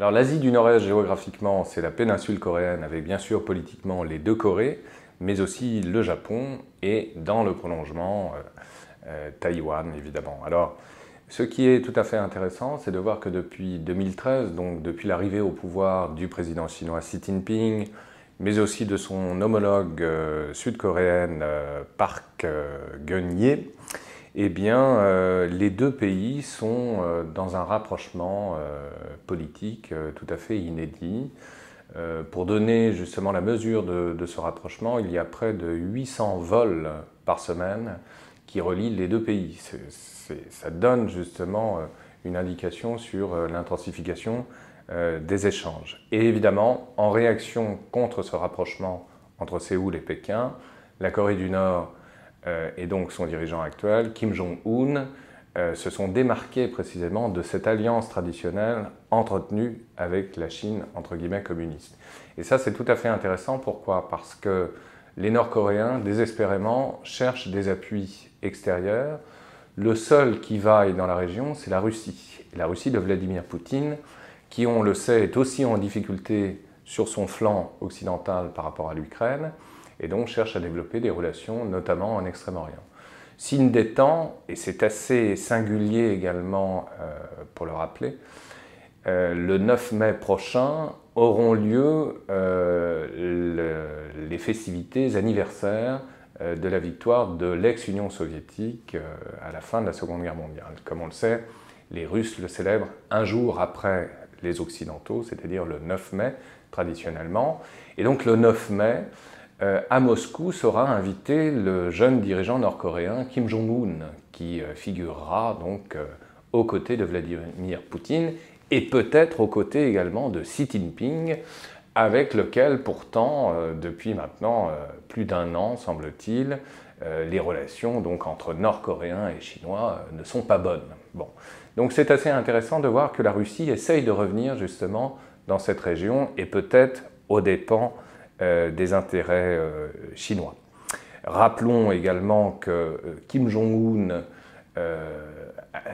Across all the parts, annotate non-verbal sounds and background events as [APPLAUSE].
Alors l'Asie du Nord-Est géographiquement, c'est la péninsule coréenne avec bien sûr politiquement les deux Corées, mais aussi le Japon et dans le prolongement Taïwan évidemment. Alors ce qui est tout à fait intéressant, c'est de voir que depuis 2013, donc depuis l'arrivée au pouvoir du président chinois Xi Jinping, mais aussi de son homologue euh, sud-coréenne euh, Park euh, Geun-hye, eh bien, les deux pays sont dans un rapprochement politique tout à fait inédit. pour donner justement la mesure de, ce rapprochement, il y a près de 800 vols par semaine qui relient les deux pays ça donne justement euh, une indication sur euh, l'intensification euh, des échanges. Et évidemment, en réaction contre ce rapprochement entre Séoul et Pékin, la Corée du Nord et donc son dirigeant actuel, Kim Jong-un, se sont démarqués précisément de cette alliance traditionnelle entretenue avec la Chine, entre guillemets, communiste. Et ça, c'est tout à fait intéressant. Pourquoi? Parce que les Nord-Coréens, désespérément, cherchent des appuis extérieurs le seul qui vaille dans la région, c'est la Russie. la Russie de Vladimir Poutine, qui, on le sait, est aussi en difficulté sur son flanc occidental par rapport à l'Ukraine, et donc cherche à développer des relations, notamment en Extrême-Orient. Signe des temps, et c'est assez singulier également euh, pour le rappeler, euh, le 9 mai prochain auront lieu euh, les festivités anniversaires de la victoire de l'ex-Union soviétique à la fin de la Seconde Guerre mondiale. Comme on le sait, les Russes le célèbrent un jour après les Occidentaux, c'est-à-dire le 9 mai traditionnellement. Et donc le 9 mai, euh, à Moscou sera invité le jeune dirigeant nord-coréen Kim Jong-un, qui figurera donc aux côtés de Vladimir Poutine et peut-être aux côtés également de Xi Jinping, avec lequel pourtant, euh, depuis maintenant euh, plus d'un an, semble-t-il, euh, les relations donc, entre Nord-Coréens et Chinois ne sont pas bonnes. Bon. Donc c'est assez intéressant de voir que la Russie essaye de revenir justement dans cette région et peut-être aux dépens des intérêts chinois. Rappelons également que Kim Jong-un,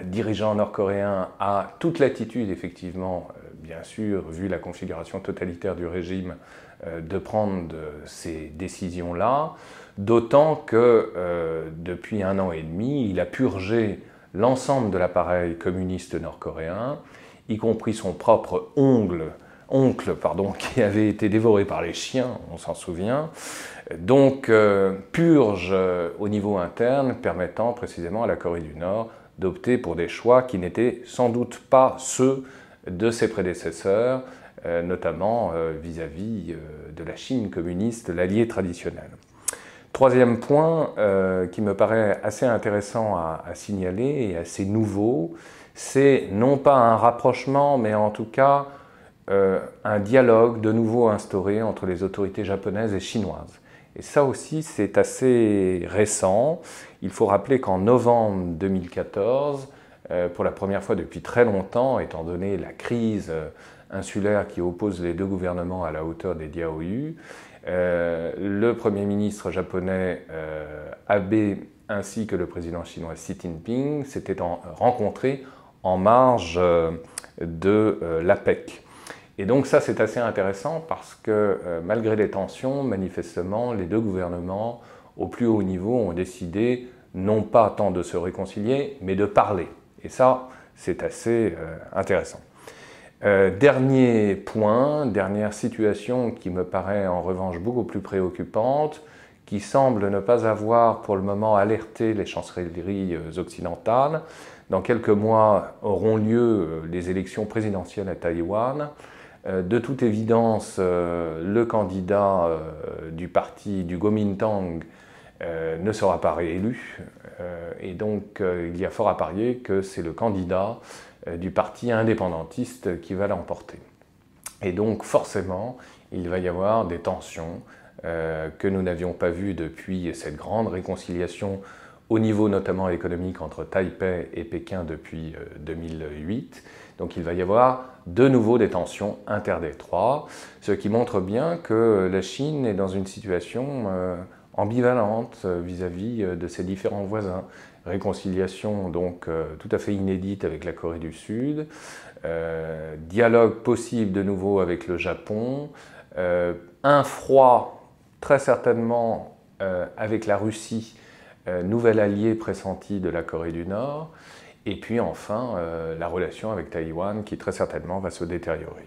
dirigeant nord-coréen, a toute l'attitude effectivement bien sûr, vu la configuration totalitaire du régime, euh, de prendre ces décisions-là, d'autant que euh, depuis un an et demi, il a purgé l'ensemble de l'appareil communiste nord-coréen, y compris son propre ongle, oncle pardon, [LAUGHS] qui avait été dévoré par les chiens, on s'en souvient. Donc, euh, purge au niveau interne, permettant précisément à la Corée du Nord d'opter pour des choix qui n'étaient sans doute pas ceux de ses prédécesseurs, euh, notamment euh, vis-à-vis euh, de la Chine communiste, l'allié traditionnel. Troisième point qui me paraît assez intéressant à, signaler et assez nouveau, c'est non pas un rapprochement, mais en tout cas un dialogue de nouveau instauré entre les autorités japonaises et chinoises. Et ça aussi, c'est assez récent. Il faut rappeler qu'en novembre 2014, euh, pour la première fois depuis très longtemps, étant donné la crise euh, insulaire qui oppose les deux gouvernements à la hauteur des Diaoyu. Euh, le Premier ministre japonais Abe ainsi que le président chinois Xi Jinping s'étaient rencontrés en marge de l'APEC. Et donc ça c'est assez intéressant parce que malgré les tensions, manifestement, les deux gouvernements au plus haut niveau ont décidé non pas tant de se réconcilier, mais de parler. Et ça, c'est assez euh, intéressant. Euh, dernier point, dernière situation qui me paraît en revanche beaucoup plus préoccupante, qui semble ne pas avoir pour le moment alerté les chancelleries euh, occidentales. Dans quelques mois auront lieu les élections présidentielles à Taïwan. De toute évidence, le candidat du parti du Kuomintang ne sera pas réélu. Euh, et donc, euh, il y a fort à parier que c'est le candidat euh, du parti indépendantiste qui va l'emporter. Et donc, forcément, il va y avoir des tensions que nous n'avions pas vues depuis cette grande réconciliation au niveau notamment économique entre Taipei et Pékin depuis 2008. Donc il va y avoir de nouveau des tensions interdétroits, ce qui montre bien que la Chine est dans une situation ambivalente vis-à-vis de ses différents voisins. Réconciliation donc tout à fait inédite avec la Corée du Sud, dialogue possible de nouveau avec le Japon, un froid très certainement avec la Russie, nouvel allié pressenti de la Corée du Nord, et puis enfin la relation avec Taïwan qui très certainement va se détériorer.